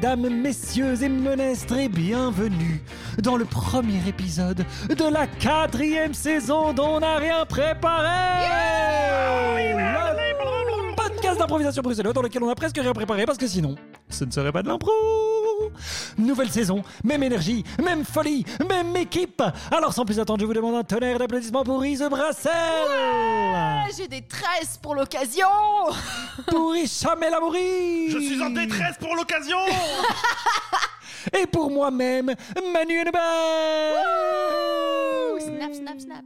Mesdames, messieurs et menestres, et bienvenue dans le premier épisode de la quatrième saison dont on n'a rien préparé. Le podcast d'improvisation bruxellois dans lequel on a presque rien préparé parce que sinon, ce ne serait pas de l'impro Nouvelle saison, même énergie, même folie, même équipe. Alors sans plus attendre, je vous demande un tonnerre d'applaudissements pour Ise Brassel. J'ai des tresses pour l'occasion. Pour Hicham El Amouri Je suis en détresse pour l'occasion. Et pour moi-même, Manu Hennebert. Ouh, Snap, snap, snap.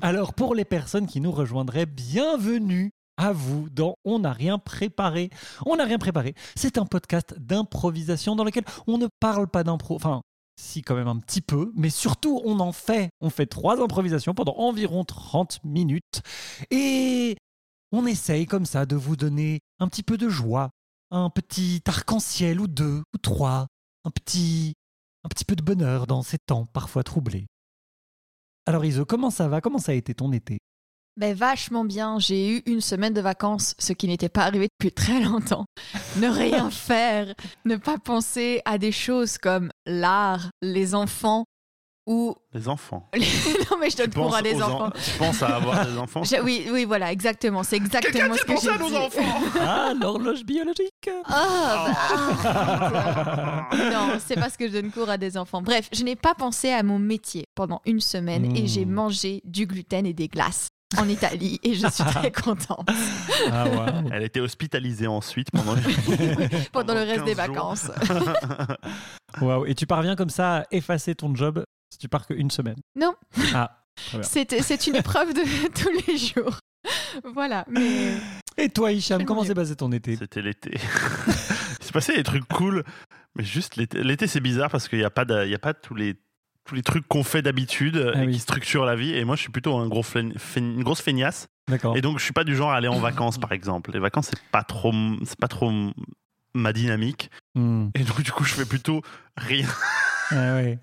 Alors pour les personnes qui nous rejoindraient, bienvenue à vous dans On n'a rien préparé. On n'a rien préparé. C'est un podcast d'improvisation dans lequel on ne parle pas d'impro. Enfin, si quand même un petit peu, mais surtout on en fait. On fait trois improvisations pendant environ 30 minutes. Et on essaye comme ça de vous donner un petit peu de joie, un petit arc-en-ciel ou deux ou trois, un petit, un petit peu de bonheur dans ces temps parfois troublés. Alors Iso, comment ça va? Comment ça a été ton été? Ben vachement bien, j'ai eu une semaine de vacances, ce qui n'était pas arrivé depuis très longtemps. Ne rien faire, ne pas penser à des choses comme l'art, les enfants ou... Les enfants. non mais je donne cours à des aux en- enfants. Tu penses à avoir des enfants? Je- oui, oui, voilà, exactement, c'est exactement ce que j'ai à nos dit. enfants Ah, l'horloge biologique Ah, bah, non, c'est parce que je donne cours à des enfants. Bref, je n'ai pas pensé à mon métier pendant une semaine et j'ai mangé du gluten et des glaces en Italie et je suis très contente Ah, ouais. Elle était hospitalisée ensuite pendant, pendant le reste 15 des jours. vacances. Waouh. Et tu parviens comme ça à effacer ton job si tu pars qu'une semaine? Non. Ah. C'est c'est une épreuve de tous les jours. Voilà, mais Et toi, Hicham, comment s'est passé ton été? C'était l'été. Il s'est passé des trucs cool, mais juste l'été, l'été, c'est bizarre parce qu'il n'y a pas, de- il y a pas tous les tous les trucs qu'on fait d'habitude Ah et oui. qui structurent la vie. Et moi, je suis plutôt un gros une grosse feignasse. D'accord. Et donc, je suis pas du genre à aller en vacances, par exemple. Les vacances, c'est pas trop, c'est pas trop ma dynamique. Hmm. Et donc, du coup, je fais plutôt rien. Ah ouais.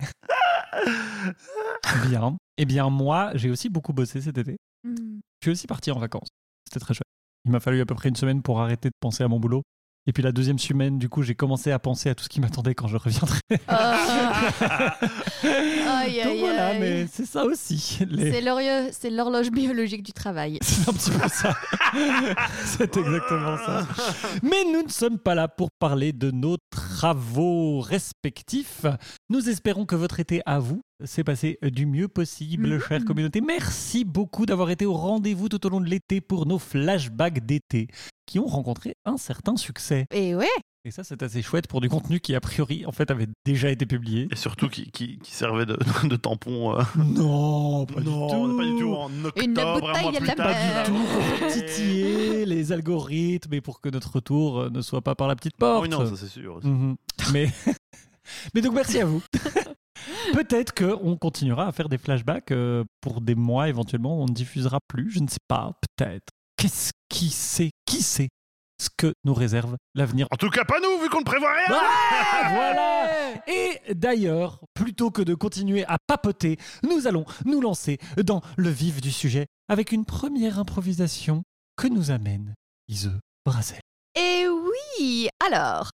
Bien. Eh bien, moi, j'ai aussi beaucoup bossé cet été. Hmm. Je suis aussi parti en vacances. C'était très chouette. Il m'a fallu à peu près une semaine pour arrêter de penser à mon boulot. Et puis la deuxième semaine, du coup, j'ai commencé à penser à tout ce qui m'attendait quand je reviendrai. Ah. Aïe, Donc aïe, voilà, aïe. mais c'est ça aussi. les- c'est l'horloge biologique du travail. C'est un petit peu ça. C'est exactement ça. Mais nous ne sommes pas là pour parler de nos travaux respectifs. Nous espérons que votre été à vous s'est passé du mieux possible, Mhm. chère communauté. Merci beaucoup d'avoir été au rendez-vous tout au long de l'été pour nos flashbacks d'été qui ont rencontré un certain succès. Et ouais, Et ça, c'est assez chouette pour du contenu qui, a priori, en fait, avait déjà été publié. Et surtout qui, qui, qui servait de, de tampon. euh. Non, pas non, du tout. pas du tout. En Une octobre, un bouteille mois à plus la tard. Pas du tout pour titiller les algorithmes et pour que notre retour euh, ne soit pas par la petite porte. Oui, non, ça c'est sûr. aussi. Mhm. Mais, mais donc merci à vous. Peut-être qu'on continuera à faire des flashbacks euh, pour des mois éventuellement. On ne diffusera plus, je ne sais pas, peut-être. Qu'est-ce qui sait Qui sait ce que nous réserve l'avenir? En tout cas, pas nous, vu qu'on ne prévoit rien. Ah, voilà Et d'ailleurs, plutôt que de continuer à papoter, nous allons nous lancer dans le vif du sujet avec une première improvisation que nous amène Ise Brazel. Et oui, alors,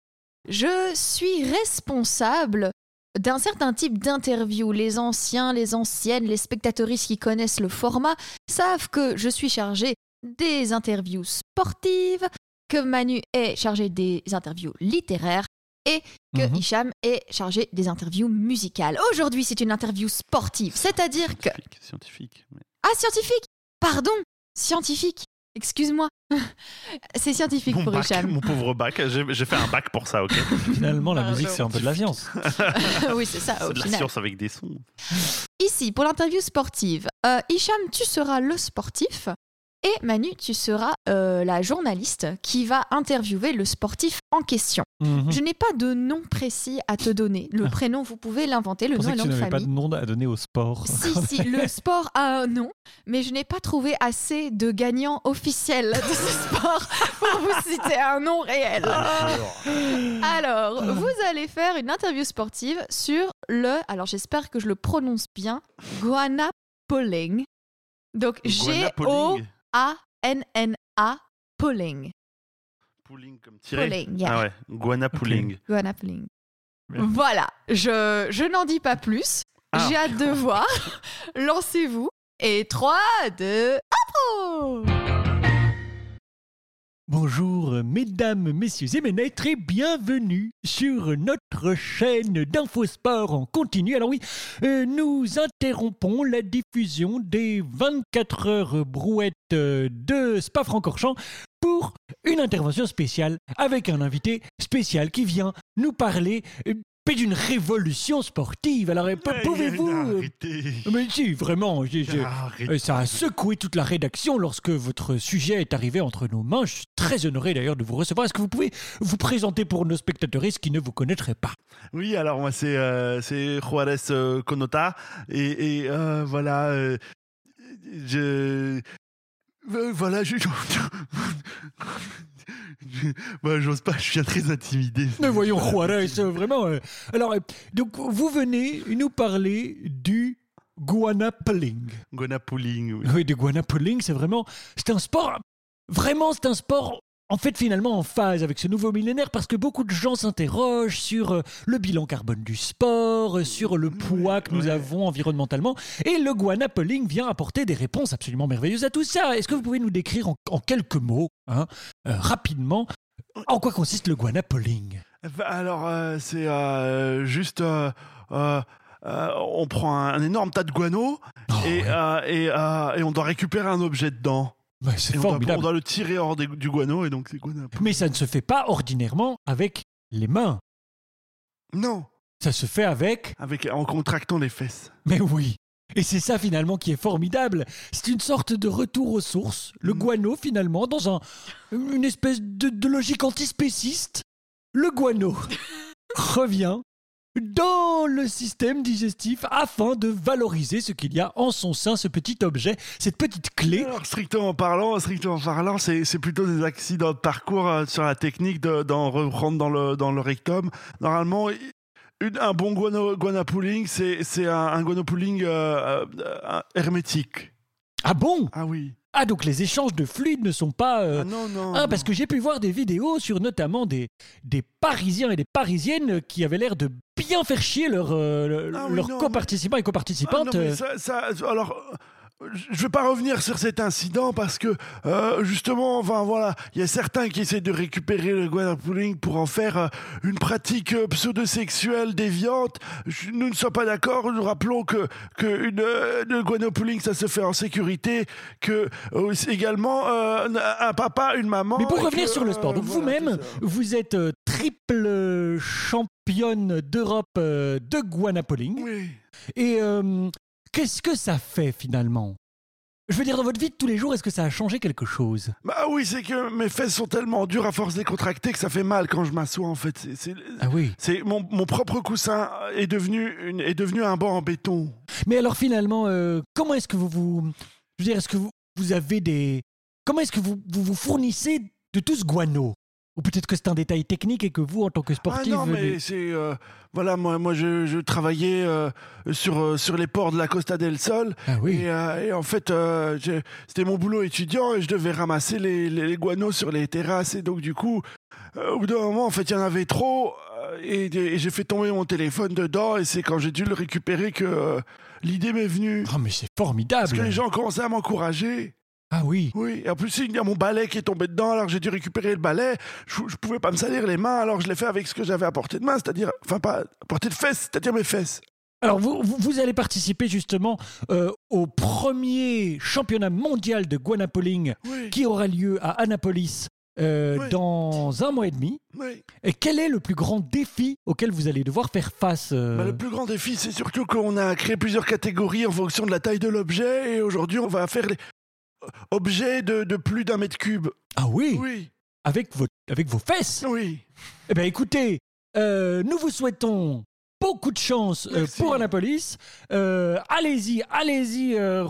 je suis responsable d'un certain type d'interview. Les anciens, les anciennes, les spectatoristes qui connaissent le format savent que je suis chargée des interviews sportives, que Manu est chargé des interviews littéraires et que Mhm. Hicham est chargé des interviews musicales. Aujourd'hui, c'est une interview sportive, c'est-à-dire que... Scientifique, scientifique. mais- Ah, scientifique? Pardon, scientifique? Excuse-moi. C'est scientifique Mon, pour bac, Hicham. mon pauvre bac, j'ai fait un bac pour ça, ok Finalement, la Pardon. musique, c'est un peu de la science. oui, c'est ça, C'est de la science avec des sons. Ici, pour l'interview sportive, euh, Hicham, tu seras le sportif. Et Manu, tu seras euh, la journaliste qui va interviewer le sportif en question. Mhm. Je n'ai pas de nom précis à te donner. Le Ah. prénom, vous pouvez l'inventer, Je le nom pensais et nom de n'avais pas de nom à donner au sport. Si, si, le sport a un nom, mais je n'ai pas trouvé assez de gagnants officiels de ce sport pour vous citer un nom réel. Alors, vous allez faire une interview sportive sur le, alors j'espère que je le prononce bien, Guana Polling. Donc Guana G-O-A-N-N-A Polling. Polling. Pooling comme tiré. Pulling, yeah. Ah ouais, Guana Pooling. Guana pulling. Bien. Voilà, je, je n'en dis pas plus. Ah. J'ai hâte de voir. Lancez-vous. Et 3, 2, impro Bonjour euh, mesdames, messieurs et ménètres et bienvenue sur notre chaîne d'Infosport en continu. Alors oui, euh, nous interrompons la diffusion des 24 heures brouettes euh, de Spa-Francorchamps pour une intervention spéciale avec un invité spécial qui vient nous parler d'une révolution sportive. Alors euh, pouvez-vous... euh. Mais si, vraiment, euh, Ça a secoué toute la rédaction lorsque votre sujet est arrivé entre nos mains. Je suis très honoré d'ailleurs de vous recevoir. Est-ce que vous pouvez vous présenter pour nos spectateurs qui ne vous connaîtraient pas? Oui, alors moi c'est euh, Juarez Conota et, et, euh, voilà, je euh, voilà, je, bah, j'ose pas, je suis très intimidé. Mais voyons, Juarez, euh, vraiment. euh, Alors, euh, donc, vous venez nous parler du guanapoling. Gona Pooling, oui. Oui, du guanapoling, c'est vraiment. C'est un sport. Vraiment, c'est un sport. En fait, finalement, en phase avec ce nouveau millénaire, parce que beaucoup de gens s'interrogent sur euh, le bilan carbone du sport, euh, sur le poids que nous ouais. avons environnementalement, et le guanapoling vient apporter des réponses absolument merveilleuses à tout ça. Est-ce que vous pouvez nous décrire en, en quelques mots, hein, euh, rapidement, en quoi consiste le guanapoling Alors euh, c'est euh, juste, euh, on prend un, un énorme tas de guano Oh, et, ouais. euh, et, euh, et on doit récupérer un objet dedans. C'est Et on doit, on formidable. doit le tirer hors des- du guano et donc c'est guana. Mais ça ne se fait pas ordinairement avec les mains. Non, Ça se fait avec avec en contractant les fesses. Mais oui. Et c'est ça finalement qui est formidable. C'est une sorte de retour aux sources. Le Mm. guano finalement, dans un, une espèce de, de logique antispéciste, le guano revient dans le système digestif afin de valoriser ce qu'il y a en son sein, ce petit objet, cette petite clé. Alors, strictement parlant, strictement parlant, c'est c'est plutôt des accidents de parcours euh, sur la technique de- d'en reprendre dans le, dans le rectum. Normalement, une- un bon guano, guanapooling, c'est c'est un, un guanapooling euh, euh, hermétique. Ah bon? Ah oui. Ah donc les échanges de fluides ne sont pas... euh, Ah non, non. Ah, non. parce que j'ai pu voir des vidéos sur notamment des, des Parisiens et des Parisiennes qui avaient l'air de bien faire chier leurs euh, Ah oui, leurs non, coparticipants et Ah coparticipantes. non, mais euh. ça, ça- alors, je vais pas revenir sur cet incident parce que euh, justement, enfin voilà, il y a certains qui essaient de récupérer le guanapooling pour en faire euh, une pratique euh, pseudo-sexuelle déviante. Je- nous ne sommes pas d'accord. Nous rappelons que que une, le guanapooling ça se fait en sécurité, que également un papa, une maman. Mais pour revenir que, sur le sport, donc voilà, vous-même, vous êtes triple championne d'Europe de guanapoling. Oui. Et euh, qu'est-ce que ça fait finalement? Je veux dire, dans votre vie de tous les jours, est-ce que ça a changé quelque chose? Bah oui, c'est que mes fesses sont tellement dures à force de les contracter que ça fait mal quand je m'assois en fait. C'est- c'est- Ah oui. C'est mon, mon propre coussin est devenu une, est devenu un banc en béton. Mais alors finalement, euh, comment est-ce que vous vous... Je veux dire, est-ce que vous, vous avez des... Comment est-ce que vous, vous vous fournissez de tout ce guano? Ou peut-être que c'est un détail technique et que vous, en tant que sportif... ah non, mais c'est euh, voilà moi moi je, je travaillais euh, sur euh, sur les ports de la Costa del Sol Ah oui. et, euh, et en fait c'était mon boulot étudiant et je devais ramasser les, les, les guanos sur les terrasses et donc du coup au bout d'un moment en fait il y en avait trop et, et j'ai fait tomber mon téléphone dedans et c'est quand j'ai dû le récupérer que l'idée m'est venue. Oh, mais c'est formidable Parce que les gens commençaient à m'encourager. Ah oui. Oui, et en plus, il y a mon balai qui est tombé dedans, alors j'ai dû récupérer le balai. Je, je pouvais pas me salir les mains, alors je l'ai fait avec ce que j'avais à portée de main, c'est-à-dire, enfin, pas à portée de fesses, c'est-à-dire mes fesses. Alors, vous, vous, allez participer justement euh, au premier championnat mondial de guanapoling Oui, qui aura lieu à Annapolis euh, Oui. dans un mois et demi. oui. Et quel est le plus grand défi auquel vous allez devoir faire face euh, Bah, le plus grand défi, c'est surtout qu'on a créé plusieurs catégories en fonction de la taille de l'objet, et aujourd'hui, on va faire les objets de, de plus d'un mètre cube. Ah oui, Oui, avec, vos, avec vos fesses? Oui. Eh bien écoutez, euh, nous vous souhaitons beaucoup de chance euh, pour Annapolis. Euh, allez-y, allez-y, euh,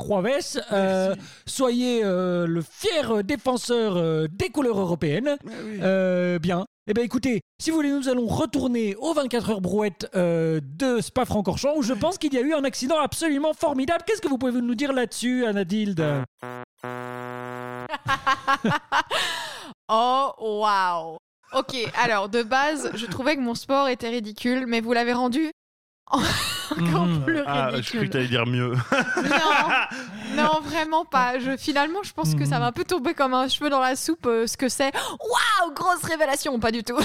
soyez le fier défenseur des couleurs européennes. Oui. Euh, bien. Eh bien, écoutez, si vous voulez, nous allons retourner aux 24 heures brouettes de Spa-Francorchamps, où je pense qu'il y a eu un accident absolument formidable. Qu'est-ce que vous pouvez nous dire là-dessus, Anadilde? Oh, waouh. Ok, alors de base, je trouvais que mon sport était ridicule, mais vous l'avez rendu encore Mhm. plus Ah, je croyais ridicule. que t'allais dire mieux. Non, non, vraiment pas. Je, finalement, je pense que ça Mhm. va un peu tomber comme un cheveu dans la soupe euh, ce que c'est. Waouh, grosse révélation, pas du tout.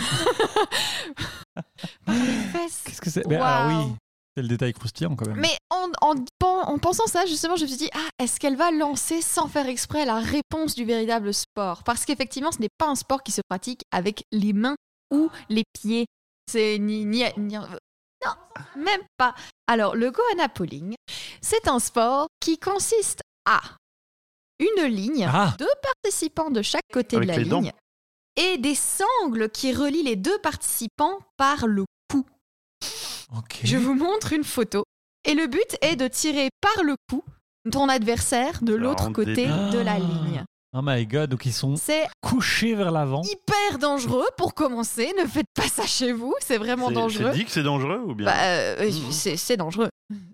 Par les fesses. Qu'est-ce que c'est? Waouh. oui, c'est le détail croustillant quand même. Mais en, en, pen- en pensant ça, justement, je me suis dit, ah, est-ce qu'elle va lancer sans faire exprès la réponse du véritable sport? Parce qu'effectivement, ce n'est pas un sport qui se pratique avec les mains ou les pieds. C'est ni, ni, ni- Non, même pas. Alors, le Gohana Pulling, c'est un sport qui consiste à une ligne, Ah. deux participants de chaque côté Avec de la dents. ligne, et des sangles qui relient les deux participants par le Je vous montre une photo. Et le but est de tirer par le cou ton adversaire de l'autre côté de la Ah. ligne. Oh my god, donc ils sont C'est couchés vers l'avant. hyper dangereux pour commencer. Ne faites pas ça chez vous, c'est vraiment dangereux. C'est dit que c'est dangereux ou bien Bah, euh, Mhm. c'est dangereux.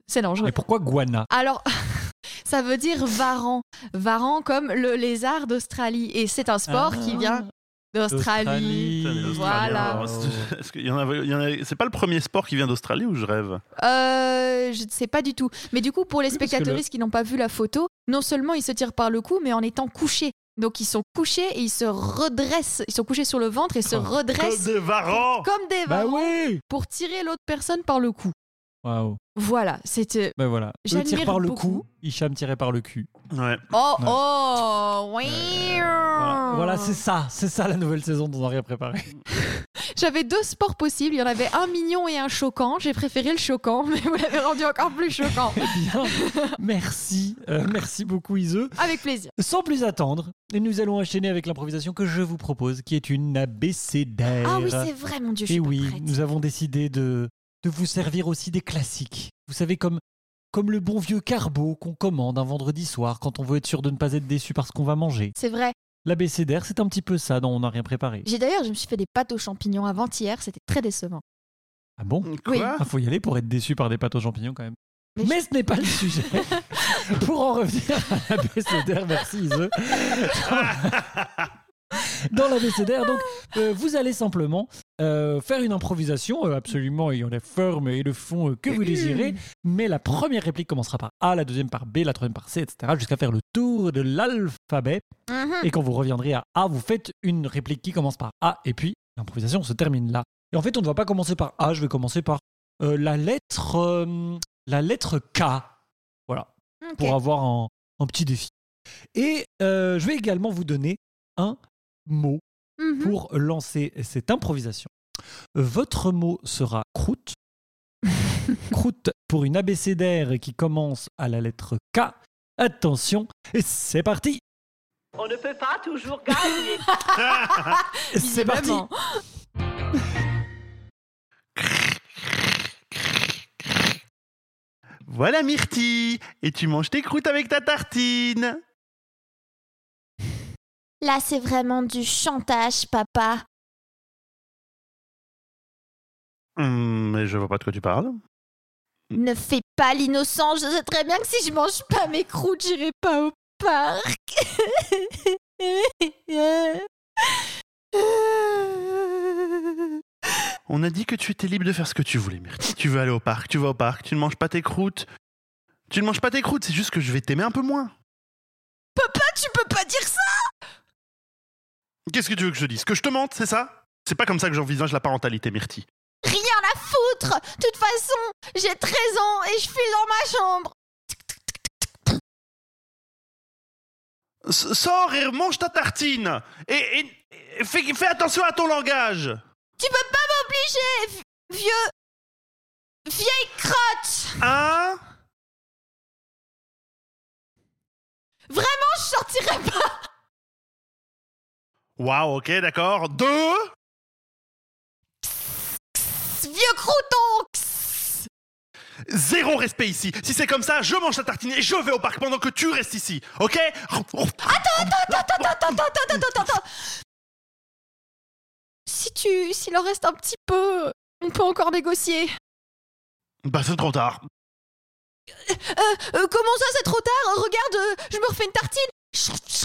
C'est dangereux. Et pourquoi Guana? Alors, ça veut dire varan. Varan comme le lézard d'Australie. Et c'est un sport qui vient d'Australie. Voilà. c'est- est-ce qu'il y en avait- il y en a- C'est pas le premier sport qui vient d'Australie ou je rêve? Euh, je ne sais pas du tout. Mais du coup, pour les Oui, parce que spectateurs le- qui n'ont pas vu la photo, non seulement ils se tirent par le cou, mais en étant couchés. Donc ils sont couchés et ils se redressent. Ils sont couchés sur le ventre et se Oh. Comme redressent des varans comme des Bah varans oui pour tirer l'autre personne par le cou. Waouh. Voilà, c'était. Bah voilà. Eux tirent par le beaucoup. cou, Hicham tiré par le cul. Ouais. Oh Ouais. oh oui. Voilà, Voilà, c'est ça, c'est ça la nouvelle saison dont on n'a rien préparé. J'avais deux sports possibles. Il y en avait un mignon et un choquant. J'ai préféré le choquant, mais vous l'avez rendu encore plus choquant. Eh bien, merci, euh, merci beaucoup Ise. Avec plaisir. Sans plus attendre, nous allons enchaîner avec l'improvisation que je vous propose, qui est une abécédaire. Ah oui, c'est vrai, mon Dieu, je Et suis pas oui, prête. nous avons décidé de, de vous servir aussi des classiques. Vous savez, comme, comme le bon vieux carbo qu'on commande un vendredi soir quand on veut être sûr de ne pas être déçu parce qu'on va manger. C'est vrai. L'abécédaire, c'est un petit peu ça dont on n'a rien préparé. J'ai d'ailleurs, je me suis fait des pâtes aux champignons avant-hier. C'était très décevant. Ah bon? Quoi? Il faut y aller pour être déçu par des pâtes aux champignons quand même. Mais Mais, ce n'est pas le sujet. pour en revenir à l'abécédaire, merci Ise. Dans l'abécédaire, donc, euh, vous allez simplement euh, faire une improvisation euh, absolument ayant la forme et le fond euh, que vous désirez. Mais la première réplique commencera par A, la deuxième par B, la troisième par C, etc. Jusqu'à faire le tour de l'alphabet. Mhm. Et quand vous reviendrez à A, vous faites une réplique qui commence par A. Et puis, l'improvisation se termine là. Et en fait, on ne va pas commencer par A, je vais commencer par euh, la lettre la lettre K. Voilà, pour avoir un, un petit défi. Et je vais également vous donner un mot Mhm. pour lancer cette improvisation. Votre mot sera croûte. croûte pour une abécédaire qui commence à la lettre K. Attention, et c'est parti On ne peut pas toujours gagner. C'est parti. Voilà Myrtille Et tu manges tes croûtes avec ta tartine Là, c'est vraiment du chantage, papa. Hum, Mais je vois pas de quoi tu parles. Ne fais pas l'innocent. Je sais très bien que si je mange pas mes croûtes, j'irai pas au parc. On a dit que tu étais libre de faire ce que tu voulais, Myrtille. Tu veux aller au parc, tu vas au parc, tu ne manges pas tes croûtes. Tu ne manges pas tes croûtes, c'est juste que je vais t'aimer un peu moins. Papa, tu peux pas dire ça Qu'est-ce que tu veux que je dise? Que je te mente, c'est ça? C'est pas comme ça que j'envisage la parentalité, Myrtille. Rien à foutre. De toute façon, j'ai 13 ans et je file dans ma chambre. Sors et mange ta tartine Et, et- et fais, fais attention à ton langage Tu peux pas m'obliger, vi- vieux. vieille crotte. Hein? Vraiment, je sortirai pas. Waouh, ok, d'accord. Deux Vieux crouton. Zéro respect ici. Si c'est comme ça, je mange ta tartine et je vais au parc pendant que tu restes ici. Ok? Attends, attends, attends, attends, attends, attends. Si tu, s'il en reste un petit peu, on peut encore négocier. Bah c'est trop tard. Euh, euh, comment ça, c'est trop tard? Regarde, euh, je me refais une tartine.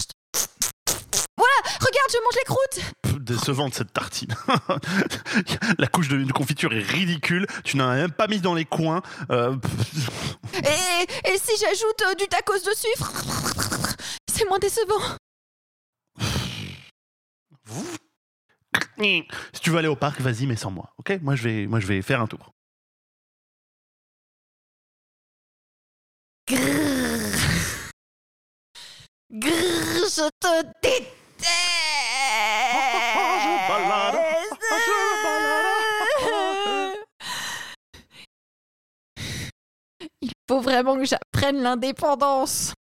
Regarde, je mange les croûtes Décevante cette tartine. La couche de, de confiture est ridicule. Tu n'en as même pas mis dans les coins. Euh, Et, et si j'ajoute euh, du tacos dessus C'est moins décevant. si tu veux aller au parc, vas-y, mais sans moi. Ok? Moi, je vais, moi, je vais faire un tour. Grrr. Grrr, je te déteste Je balade, Il faut vraiment que j'apprenne l'indépendance.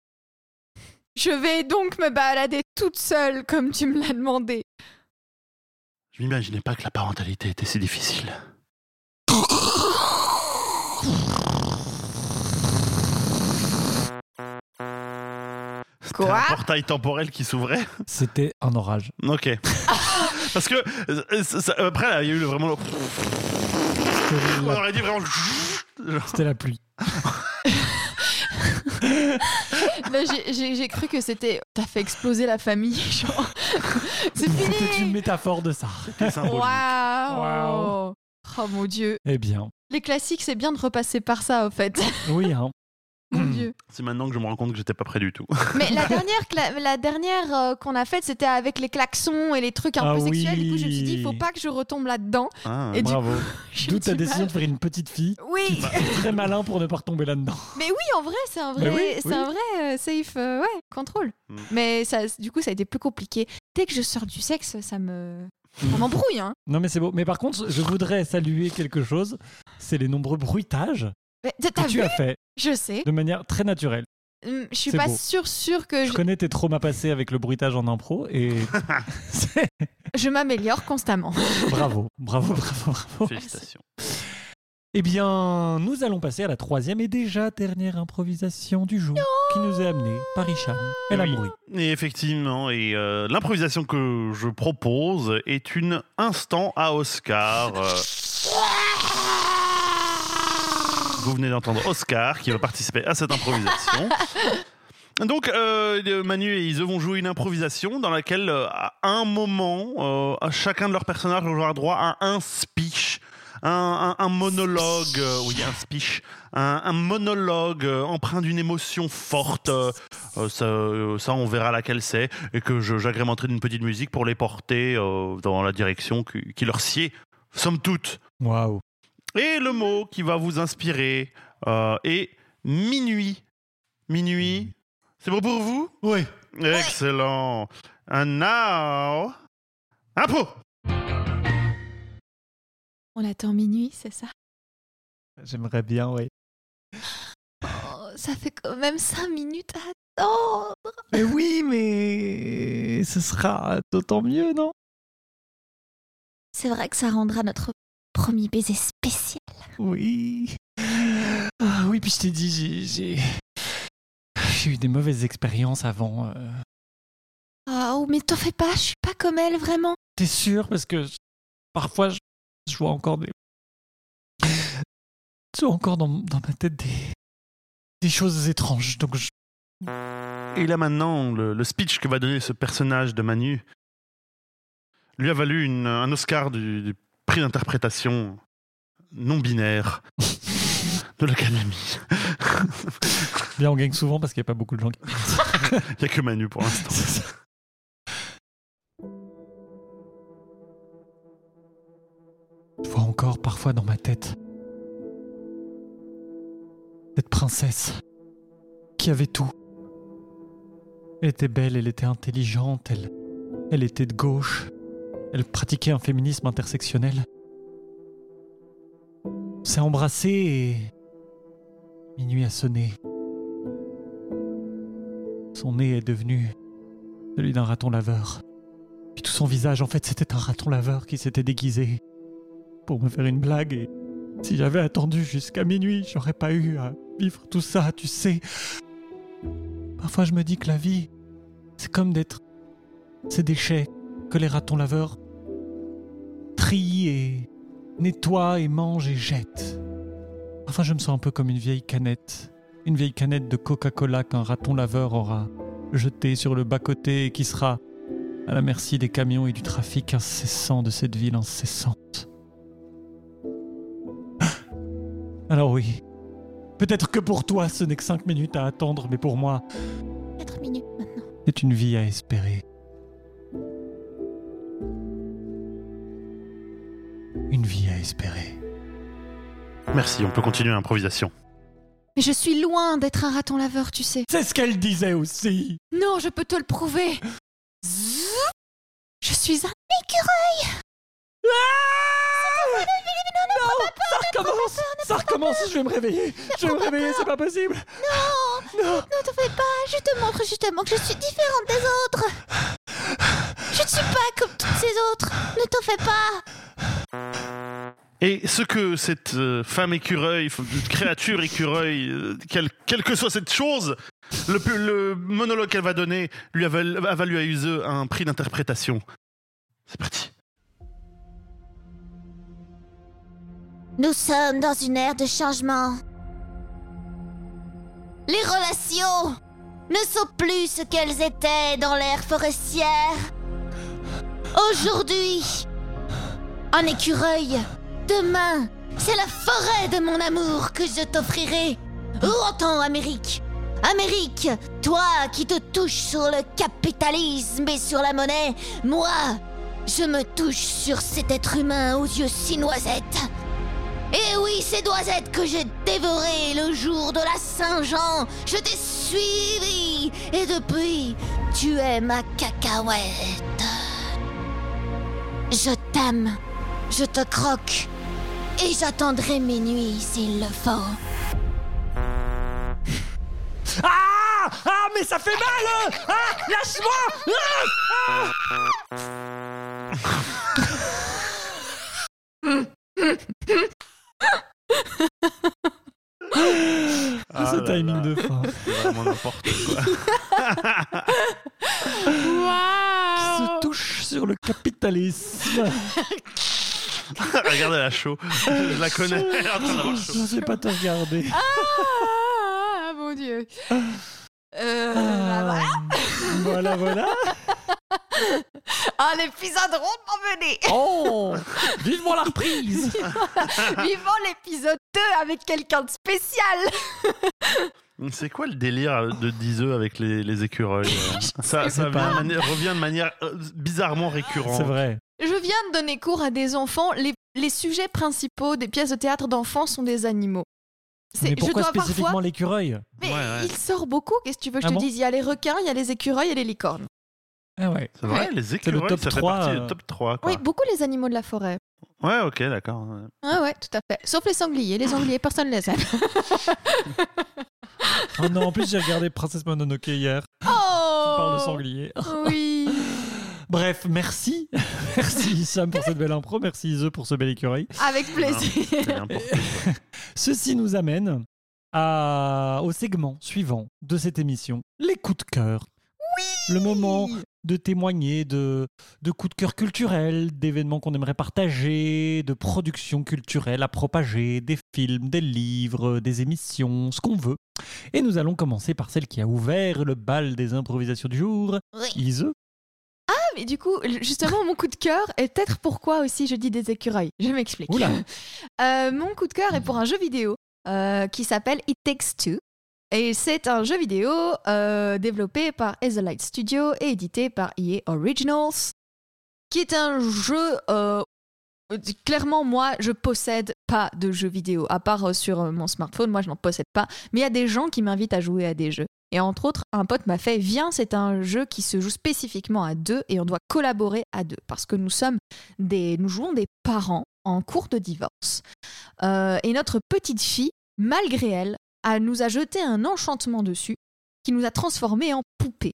Je vais donc me balader toute seule comme tu me l'as demandé. Je m'imaginais pas que la parentalité était si difficile. Quoi un portail temporel qui s'ouvrait. C'était un orage. Ok. Parce que euh, ça- ça- après, là, il y a eu le- vraiment. le- C'était On la, aurait dit vraiment. c'était la pluie. Là, j'ai- j'ai j'ai cru que c'était. T'as fait exploser la famille, genre. C'est C'était fini une métaphore de ça. Waouh Waouh. Oh mon dieu. Eh bien, Les classiques, c'est bien de repasser par ça, en fait. oui, hein. Mon dieu. C'est maintenant que je me rends compte que j'étais pas prêt du tout. Mais la dernière, cla- la dernière euh, qu'on a faite, c'était avec les klaxons et les trucs un Ah peu sexuels. Du coup, je me suis dit, il faut pas que je retombe là-dedans. Ah, Et du Bravo. J'ai D'où ta décision de faire une petite fille. Oui, Très malin pour ne pas retomber là-dedans. mais oui, en vrai, c'est un vrai, Mais oui, c'est oui. un vrai euh, safe, euh, ouais, contrôle. Mm. Mais ça, du coup, ça a été plus compliqué. Dès que je sors du sexe, ça me, ça m'embrouille, hein. Non, mais c'est beau. Mais par contre, je voudrais saluer quelque chose. C'est les nombreux bruitages Mais que T'as tu vu? as fait Je sais. de manière très naturelle. Hum, Je suis pas beau. sûre, sûre que Je je, connais tes traumas passés avec le bruitage en impro et je m'améliore constamment. bravo, bravo, bravo, bravo. Félicitations. Eh bien, nous allons passer à la troisième et déjà dernière improvisation du jour qui nous est amenée par Hicham El Oui. Amouri. Et effectivement, et euh, l'improvisation que je propose est une instant à Oscar. euh. Vous venez d'entendre Oscar qui va participer à cette improvisation. Donc, euh, Manu et Ise vont jouer une improvisation dans laquelle, euh, à un moment, euh, à chacun de leurs personnages aura droit à un speech, un, un- un monologue, euh, oui, un speech, un, un monologue euh, empreint d'une émotion forte. euh, euh, ça, euh, ça, on verra laquelle c'est, et que j'agrémenterai d'une petite musique pour les porter euh, dans la direction qui, qui leur sied, somme toute. Waouh. Et le mot qui va vous inspirer euh, est minuit. Minuit, c'est bon pour vous? Oui. Excellent. And now, impro. On attend minuit, c'est ça? J'aimerais bien, oui. Oh, Ça fait quand même cinq minutes à attendre. Mais oui, mais ce sera d'autant mieux, non? C'est vrai que ça rendra notre premier baiser spécial. Oui. Ah, oui, puis je t'ai dit, j'ai- j'ai. J'ai eu des mauvaises expériences avant. euh. Oh, mais t'en fais pas, je suis pas comme elle, vraiment. T'es sûr Parce que je- parfois, je, je vois encore des. Je vois encore dans, dans ma tête des. des choses étranges. Donc, je- Et là maintenant, le, le speech que va donner ce personnage de Manu lui a valu une- un Oscar du, du prix d'interprétation non binaire de l'Académie. Bien, on gagne souvent parce qu'il n'y a pas beaucoup de gens qui. Il n'y a que Manu pour l'instant. Je vois encore parfois dans ma tête cette princesse qui avait tout. Elle était belle, elle était intelligente, elle, elle était de gauche, elle pratiquait un féminisme intersectionnel. On s'est embrassé et minuit a sonné. Son nez est devenu celui d'un raton laveur. Puis tout son visage, en fait, c'était un raton laveur qui s'était déguisé pour me faire une blague. Et si j'avais attendu jusqu'à minuit, j'aurais pas eu à vivre tout ça, tu sais. Parfois, je me dis que la vie, c'est comme d'être ces déchets que les ratons laveurs trient et nettoient et mangent et jettent. Parfois, je me sens un peu comme une vieille canette. Une vieille canette de Coca-Cola qu'un raton laveur aura jetée sur le bas-côté et qui sera à la merci des camions et du trafic incessant de cette ville incessante. Alors oui, peut-être que pour toi ce n'est que cinq minutes à attendre, mais pour moi, 4 minutes maintenant. c'est une vie à espérer. Une vie à espérer. Merci, on peut continuer l'improvisation. Mais je suis loin d'être un raton laveur, tu sais. C'est ce qu'elle disait aussi. Non, je peux te le prouver. Zzz. Je suis un écureuil. Ah non, ça recommence, ça recommence, je vais me réveiller, je vais me réveiller, c'est pas possible. Non, Non, ne t'en fais pas. Je te montre justement que je suis différente des autres. Je ne suis pas comme toutes ces autres. Ne t'en fais pas. Et ce que cette euh, femme écureuil, créature écureuil, euh, quelle, que soit cette chose, le, monologue qu'elle va donner lui a, a valu à Use un prix d'interprétation. C'est parti. Nous sommes dans une ère de changement. Les relations ne sont plus ce qu'elles étaient dans l'ère forestière. Aujourd'hui, un écureuil. Demain, c'est la forêt de mon amour que je t'offrirai. Où entends Amérique? Amérique, toi qui te touches sur le capitalisme et sur la monnaie, moi, je me touche sur cet être humain aux yeux si noisettes. Et oui, ces noisettes que j'ai dévorées le jour de la Saint-Jean, je t'ai suivi et depuis, tu es ma cacahuète. Je t'aime, je te croque et j'attendrai mes nuits s'il le faut. Ah Ah, mais ça fait mal hein Ah Lâche-moi Ah Ah, Ce timing là. de fin. Vraiment n'importe quoi. Qui Waouh se touche sur le capitalisme. Regardez la chaud. Je la connais. Elle est en train d'avoir chaud. Je sais pas te regarder. Ah, mon dieu. Euh, voilà. Ah, voilà, voilà. Un épisode rondement mené. Oh Vivement la reprise Vivant l'épisode 2 avec quelqu'un de spécial. C'est quoi le délire de Diseux avec les, les écureuils euh Ça, ça sais pas. vient de manière- revient de manière euh, bizarrement récurrente. C'est vrai. Je viens de donner cours à des enfants. Les, les sujets principaux des pièces de théâtre d'enfants sont des animaux. C'est- Mais pourquoi je dois spécifiquement parfois... l'écureuil Mais Ouais, ouais. il sort beaucoup, qu'est-ce que tu veux que je Ah te bon dise? Il y a les requins, il y a les écureuils et les licornes. Ah ouais. C'est vrai, Ouais. les écureuils, top ça fait 3, partie euh. du top 3. Quoi. Oui, beaucoup les animaux de la forêt. Ouais, ok, d'accord. ouais. Ah ouais, tout à fait. Sauf les sangliers. Les sangliers, personne les aime. Oh non, en plus j'ai regardé Princesse Mononoke hier. Oh Qui parle de sanglier. Oui. Bref, merci. Merci Sam pour cette belle impro. Merci Ise pour ce bel écureuil. Avec plaisir. Ceci nous amène à, au segment suivant de cette émission, les coups de cœur. Oui Le moment de témoigner de, de coups de cœur culturels, d'événements qu'on aimerait partager, de productions culturelles à propager, des films, des livres, des émissions, ce qu'on veut. Et nous allons commencer par celle qui a ouvert le bal des improvisations du jour, Oui. Ise. Mais du coup, justement, mon coup de cœur est peut-être pourquoi aussi je dis des écureuils. Je m'explique. Euh, mon coup de cœur est pour un jeu vidéo euh, qui s'appelle It Takes Two. Et c'est un jeu vidéo euh, développé par Light Studio et édité par EA Originals, qui est un jeu. euh, clairement, moi, je possède pas de jeux vidéo, à part euh, sur euh, mon smartphone, moi, je n'en possède pas. Mais il y a des gens qui m'invitent à jouer à des jeux. Et entre autres, un pote m'a fait Viens, c'est un jeu qui se joue spécifiquement à deux et on doit collaborer à deux parce que nous sommes des, nous jouons des parents en cours de divorce. Euh, et notre petite fille, malgré elle, a, nous a jeté un enchantement dessus qui nous a transformés en poupées.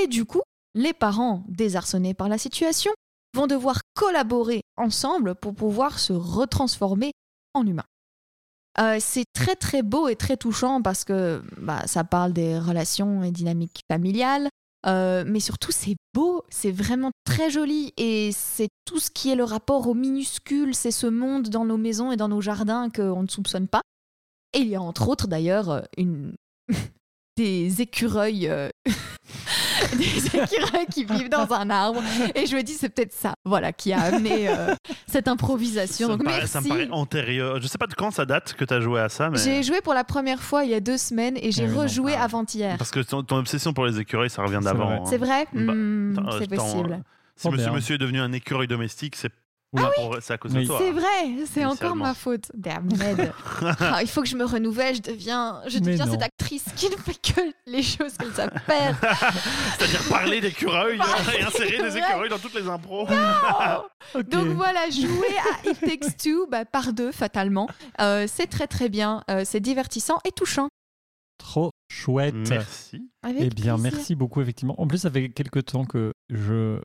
Et du coup, les parents, désarçonnés par la situation, vont devoir collaborer ensemble pour pouvoir se retransformer en humains. Euh, c'est très très beau et très touchant parce que bah, ça parle des relations et dynamiques familiales, euh, mais surtout c'est beau, c'est vraiment très joli et c'est tout ce qui est le rapport au minuscule, c'est ce monde dans nos maisons et dans nos jardins qu'on ne soupçonne pas. Et il y a entre autres d'ailleurs une... des écureuils euh, des écureuils qui vivent dans un arbre. Et je me dis, c'est peut-être ça, voilà, qui a amené euh, cette improvisation. Ça me, Donc paraît, merci. ça me paraît antérieur. Je sais pas de quand ça date que tu as joué à ça, mais. J'ai joué pour la première fois il y a deux semaines et j'ai Ah oui, rejoué Ah. avant-hier. Parce que ton, ton obsession pour les écureuils, ça revient C'est d'avant. vrai. hein. C'est vrai? Bah, Hmm, C'est attends, possible. Si Oh, monsieur, monsieur est devenu un écureuil domestique, c'est Oui. pas pour- c'est à cause de Oui. toi. C'est vrai, c'est encore ma faute. Damn it. Ah, il faut que je me renouvelle, je deviens, je deviens cette actrice qui ne fait que les choses qu'elle faire. C'est-à-dire parler d'écureuils Bah, et insérer des écureuils dans toutes les impros. Donc voilà, jouer à It Takes Two bah, par deux, fatalement. Euh, c'est très très bien, euh, c'est divertissant et touchant. Trop chouette. Merci. Avec Eh bien, plaisir. merci beaucoup, effectivement. En plus, ça fait quelques temps que je.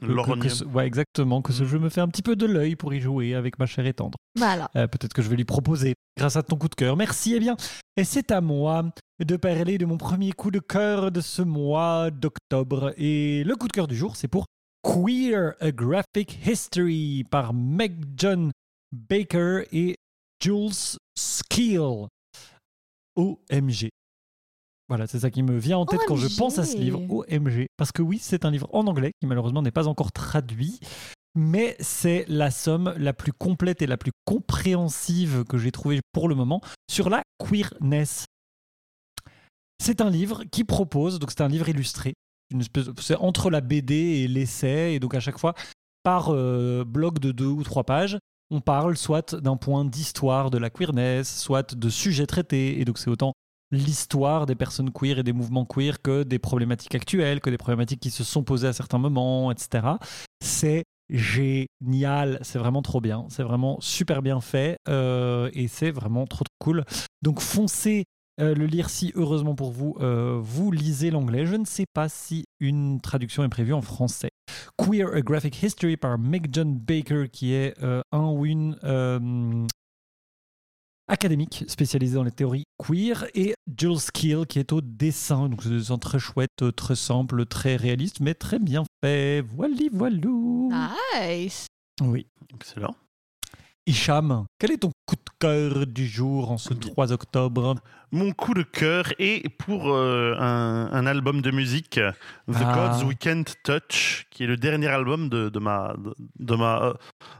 Que- que- Lorgne. que ce- ouais, exactement, que ce jeu me fait un petit peu de l'œil pour y jouer avec ma chère et tendre. Voilà. Euh, Peut-être que je vais lui proposer grâce à ton coup de cœur. Merci. Eh bien, et c'est à moi de parler de mon premier coup de cœur de ce mois d'octobre. Et le coup de cœur du jour, c'est pour Queer A Graphic History par Meg John Baker et Jules Skill. OMG. Voilà, c'est ça qui me vient en tête quand je pense à ce livre. OMG. Parce que oui, c'est un livre en anglais qui malheureusement n'est pas encore traduit. Mais c'est la somme la plus complète et la plus compréhensive que j'ai trouvée pour le moment sur la queerness. C'est un livre qui propose, donc c'est un livre illustré, c'est entre la BD et l'essai, et donc à chaque fois, par euh, bloc de deux ou trois pages, on parle soit d'un point d'histoire de la queerness, soit de sujets traités, et donc c'est autant l'histoire des personnes queer et des mouvements queer que des problématiques actuelles, que des problématiques qui se sont posées à certains moments, etc. C'est génial, c'est vraiment trop bien, c'est vraiment super bien fait euh, et c'est vraiment trop, cool. Donc foncez euh, le lire si heureusement pour vous, euh, vous lisez l'anglais. Je ne sais pas si une traduction est prévue en français. Queer A Graphic History par Meg John Baker qui est un ou une académique spécialisée dans les théories queer et Jules Skill qui est au dessin. Donc c'est des dessins très chouettes, très simples, très réalistes mais très bien fait. Voilà, voilou. Nice. Oui. Excellent. Hicham, quel est ton coup de cœur du jour en ce 3 octobre Mon coup de cœur est pour euh, un, un album de musique, The Ah. God's Weekend Touch, qui est le dernier album de, de ma de, de ma euh,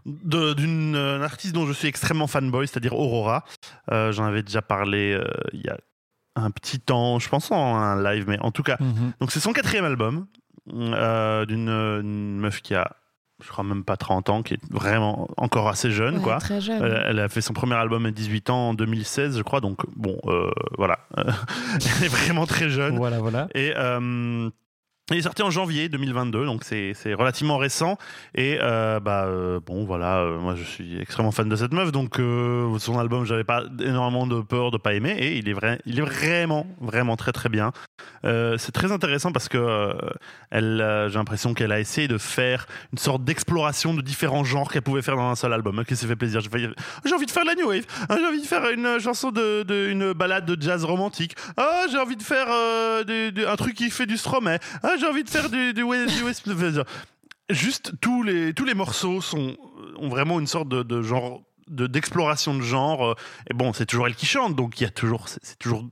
de- d'une euh, artiste dont je suis extrêmement fanboy, c'est-à-dire Aurora. Euh, J'en avais déjà parlé euh, il y a un petit temps, je pense en un live, mais en tout cas, Mhm. donc c'est son quatrième album euh, d'une une meuf qui a, je crois même pas 30 ans, qui est vraiment encore assez jeune, Ouais, quoi. Très jeune. Elle, elle a fait son premier album à 18 ans en 2016, je crois. Donc, bon, euh, voilà. elle est vraiment très jeune. Voilà, voilà. Et euh, il est sorti en janvier 2022, donc c'est relativement récent. Et euh, bah euh, bon, voilà, euh, moi je suis extrêmement fan de cette meuf, donc son album, j'avais pas énormément de peur de pas aimer, et il est vrai, il est vraiment, vraiment très très bien. C'est très intéressant parce que elle, j'ai l'impression qu'elle a essayé de faire une sorte d'exploration de différents genres qu'elle pouvait faire dans un seul album, qui s'est fait plaisir. J'ai failli- j'ai envie de faire de la new wave, Ah, j'ai envie de faire une chanson de, une balade de jazz romantique. Ah, j'ai envie de faire un truc qui fait du Stromae. J'ai envie de faire du, du, West- du West- Juste tous les tous les morceaux sont ont vraiment une sorte de, de genre d'exploration de genre. euh, Et bon, c'est toujours elle qui chante, donc il y a toujours c'est toujours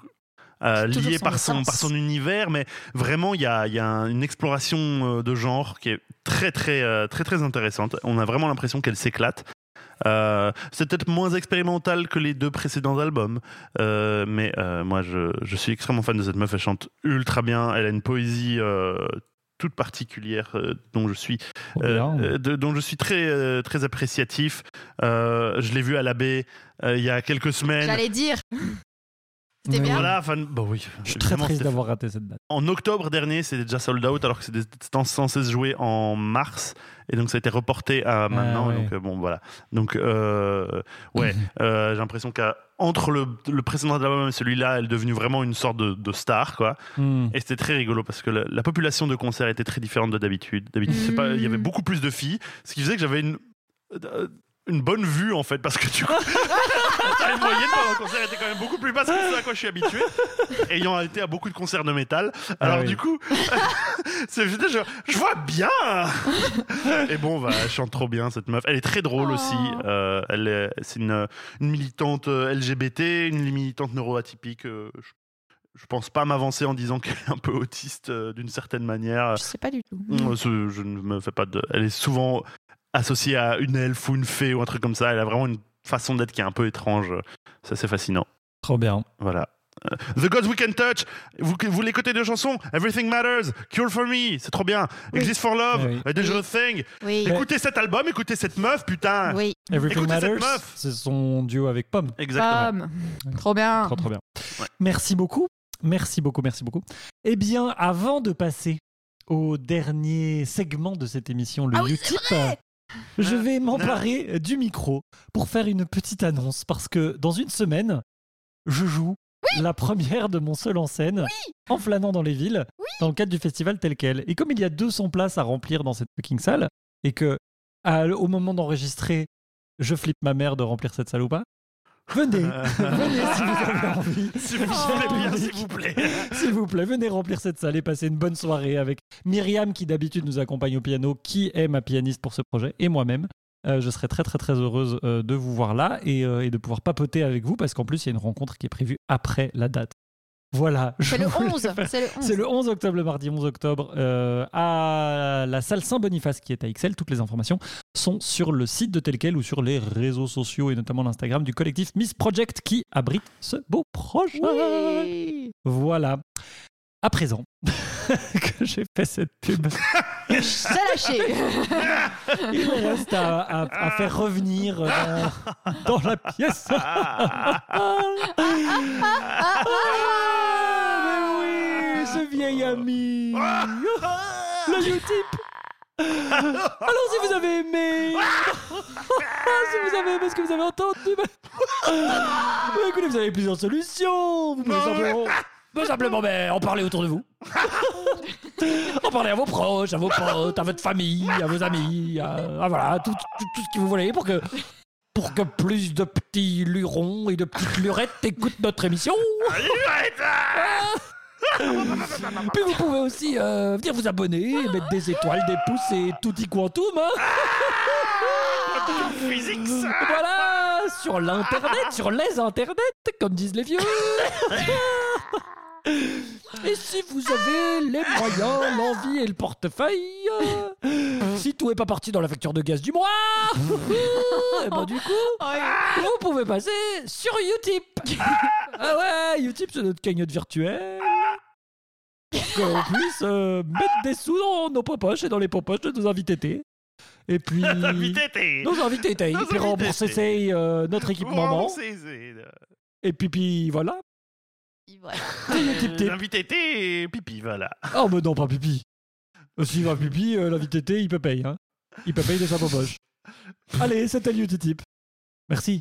euh, toujours lié par son par son univers, mais vraiment il y a y a un- une exploration euh, de genre qui est très très très très intéressante. On a vraiment l'impression qu'elle s'éclate. Euh, c'est peut-être moins expérimental que les deux précédents albums, euh, mais euh, moi je, je suis extrêmement fan de cette meuf. Elle chante ultra bien. Elle a une poésie euh, toute particulière euh, dont je suis euh, de- dont je suis très euh, très appréciatif. Euh, je l'ai vu à la baie euh, il y a quelques semaines. J'allais dire. C'était bien. Voilà, enfin, bah oui. Je suis très triste d'avoir raté cette date. En octobre dernier, c'était déjà sold out, alors que c'était censé se jouer en mars, et donc ça a été reporté à maintenant. ouais. Donc euh, bon, voilà. Donc euh, ouais, euh, j'ai l'impression qu'entre le, le précédent album et celui-là, elle est devenue vraiment une sorte de, de star, quoi. Hmm. Et c'était très rigolo parce que la, la population de concert était très différente de d'habitude. D'habitude, il y avait Mm. beaucoup plus de filles, ce qui faisait que j'avais une euh, une bonne vue en fait parce que tu la moyenne pendant le concert était quand même beaucoup plus basse que ce à quoi je suis habitué ayant été à beaucoup de concerts de métal alors Ah oui. du coup c'est genre, je vois bien et bon bah, elle chante trop bien cette meuf elle est très drôle Oh. aussi Euh, elle est- c'est une, une militante euh, LGBT une militante neuroatypique euh, je- je pense pas m'avancer en disant qu'elle est un peu autiste euh, d'une certaine manière. Je sais pas du tout. Euh, ce- Je ne me fais pas de. Elle est souvent associée à une elfe ou une fée ou un truc comme ça. Elle a vraiment une façon d'être qui est un peu étrange. Ça, c'est fascinant. Trop bien. Voilà. Euh, The Gods We Can Touch. Vous, vous voulez écouter deux chansons Everything Matters, Cure for Me, c'est trop bien. Oui. Exist for Love, Oui. A Dangerous Thing. Oui. Écoutez cet album, écoutez cette meuf, putain. Oui. Everything Écoutez cette Matters, meuf. c'est son duo avec Pomme. Exactement. Bam. Trop bien. Trop, trop bien. Ouais. Merci beaucoup. Merci beaucoup, merci beaucoup. Eh bien, avant de passer au dernier segment de cette émission, le Ah oui, Utip, c'est vrai je vais m'emparer du micro pour faire une petite annonce parce que dans une semaine, je joue la première de mon seul en scène en flânant dans les villes dans le cadre du festival tel quel. Et comme il y a 200 places à remplir dans cette fucking salle et que à- au moment d'enregistrer, je flippe ma mère de remplir cette salle ou pas, venez, venez si vous avez envie. S'il vous plaît, bien, s'il vous plaît. S'il vous plaît, venez remplir cette salle et passer une bonne soirée avec Myriam qui d'habitude nous accompagne au piano, qui est ma pianiste pour ce projet, et moi-même. Euh, je serai très très très heureuse euh, de vous voir là et, euh, et de pouvoir papoter avec vous parce qu'en plus il y a une rencontre qui est prévue après la date. Voilà. C'est le voulais 11. faire- C'est le 11. C'est le 11 octobre, le mardi 11 octobre, euh, à la salle Saint-Boniface qui est à Ixelles. Toutes les informations sont sur le site de Telquel ou sur les réseaux sociaux et notamment l'Instagram du collectif Miss Project qui abrite ce beau projet. Oui. Voilà. À présent que j'ai fait cette pub, C'est lâché. il reste à, à- à faire revenir dans, dans la pièce. Ah, mais oui, ce vieil ami. Le Utip. Alors si vous avez aimé, si vous avez aimé ce que vous avez entendu, bah, bah, écoutez, vous avez plusieurs solutions. Vous pouvez simplement, bah, simplement ben, en parler autour de vous. en parler à vos proches, à vos potes, à votre famille, à vos amis, à, à voilà, tout, tout, tout ce que vous voulez pour que, pour que plus de petits lurons et de petites lurettes écoutent notre émission. Puis vous pouvez aussi euh, venir vous abonner, et mettre des étoiles, des pouces et tutti quantum. Hein voilà, sur l'internet, sur les internets, comme disent les vieux. Et si vous avez les moyens, l'envie et le portefeuille, euh, si tout est pas parti dans la facture de gaz du mois, et ben du coup, vous pouvez passer sur Utip. Ah ouais, Utip c'est notre cagnotte virtuelle. Qu'on puisse euh, mettre des sous dans nos popoches et dans les popoches de nos invités. Et puis. Nos invités. Et puis rembourser euh, notre équipe maman. C'est- c'est- Et puis, puis voilà. Voilà. L'invité et pipi, voilà. Oh, mais non, pas pipi. S'il va pipi, euh, l'invité thé, il peut payer. Hein. Il peut payer de sa popoche. Allez, c'était le Utip. Merci.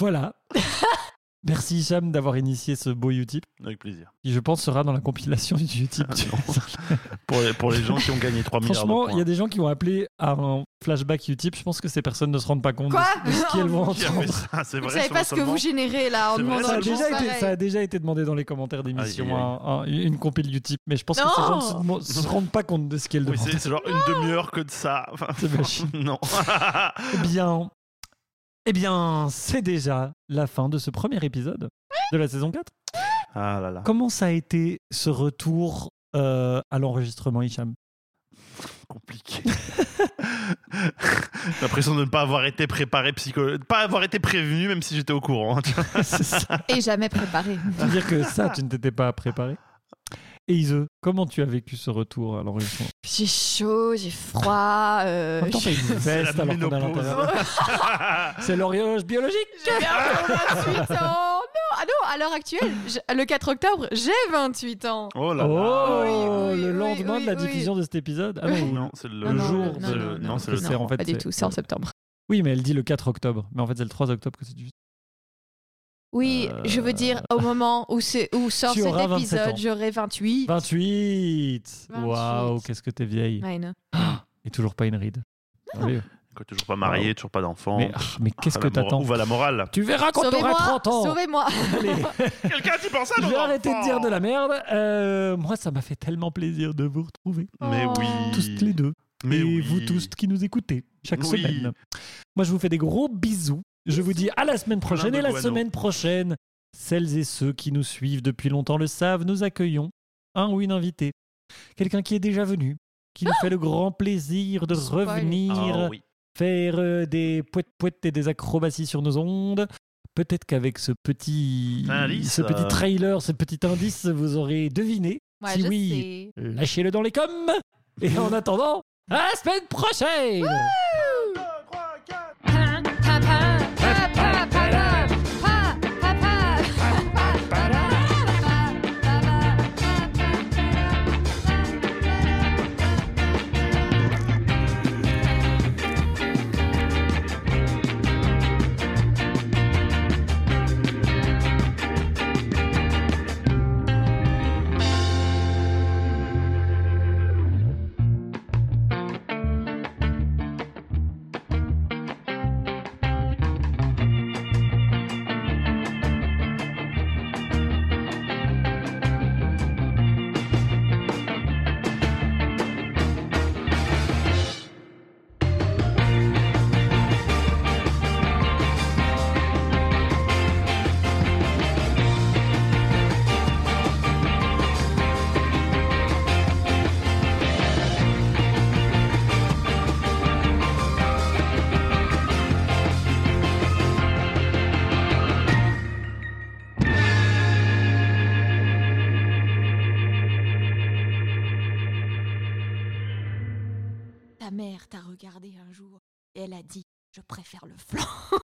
Voilà. Merci Hicham d'avoir initié ce beau Utip, Avec plaisir. qui je pense sera dans la compilation du Utip. Non. Pour les, pour les gens qui ont gagné 3 milliards Franchement, il y a des gens qui vont appeler à un flashback Utip. Je pense que ces personnes ne se rendent pas compte Quoi de, de ce qu'elles vont entendre. ça, c'est Vous vrai, savez pas non ce que vous générez là en vrai, demandant Ça a, déjà été, ça a déjà été demandé dans les commentaires d'émission, un- un- une compile Utip, mais je pense que ces gens ne se, Non se rendent pas compte de ce qu'elles Oui, demandent. c'est c'est genre une demi-heure que de ça. Enfin, non. Eh bien, eh bien, c'est déjà la fin de ce premier épisode de la saison 4. ah là là. Comment ça a été ce retour euh, à l'enregistrement, Hicham Compliqué. J'ai l'impression de ne pas avoir été préparé psycho... de pas avoir été prévenu même si j'étais au courant. ça. Et jamais préparé. C'est-à-dire que ça, tu ne t'étais pas préparé? Et Ise, comment tu as vécu ce retour à l'enregistrement? J'ai chaud, j'ai froid. euh, une C'est la. C'est l'horloge biologique J'ai bientôt 28 ans. Ah non, à l'heure actuelle, je- le 4 octobre, j'ai 28 ans. Oh là là. Oh, Oui, oui, le oui, lendemain oui, de la oui. diffusion de cet épisode Ah non, Non, c'est le, Non, non, jour. non, de- non, non, non, c'est le c'est en fait, pas du c'est- tout, c'est en septembre. Oui, mais elle dit le 4 octobre. Mais en fait, c'est le 3 octobre que c'est du. Oui, Euh, je veux dire, au moment où, c'est- où sort Tu cet auras 27 ans. épisode, j'aurai 28. 28 Waouh, 28. qu'est-ce que t'es vieille. Ouais, non. Et toujours pas une ride. Toujours pas marié, toujours pas d'enfant. Mais, ah, mais qu'est-ce Ah, que t'attends Où va la morale? Tu verras quand t'auras Sauvez-moi, 30 ans sauvez-moi. Quelqu'un t'y pense à vais arrêter de dire de la merde. Euh, moi, ça m'a fait tellement plaisir de vous retrouver. Mais Oh. oui. Tous les deux. Mais et oui. vous tous qui nous écoutez chaque Oui. semaine. Moi, je vous fais des gros bisous. Je vous dis à la semaine prochaine. Et la guano. semaine prochaine, Celles et ceux qui nous suivent depuis longtemps le savent, nous accueillons un ou une invitée. Quelqu'un qui est déjà venu, qui nous fait le grand plaisir de revenir Ah oui. Faire euh, des poètes-poètes et des acrobaties sur nos ondes. Peut-être qu'avec ce petit, Indice, ce petit euh. trailer, ce petit indice, vous aurez deviné. Ouais, si oui, lâchez-le dans les coms. Et en attendant, à la semaine prochaine elle a dit Je préfère le flan.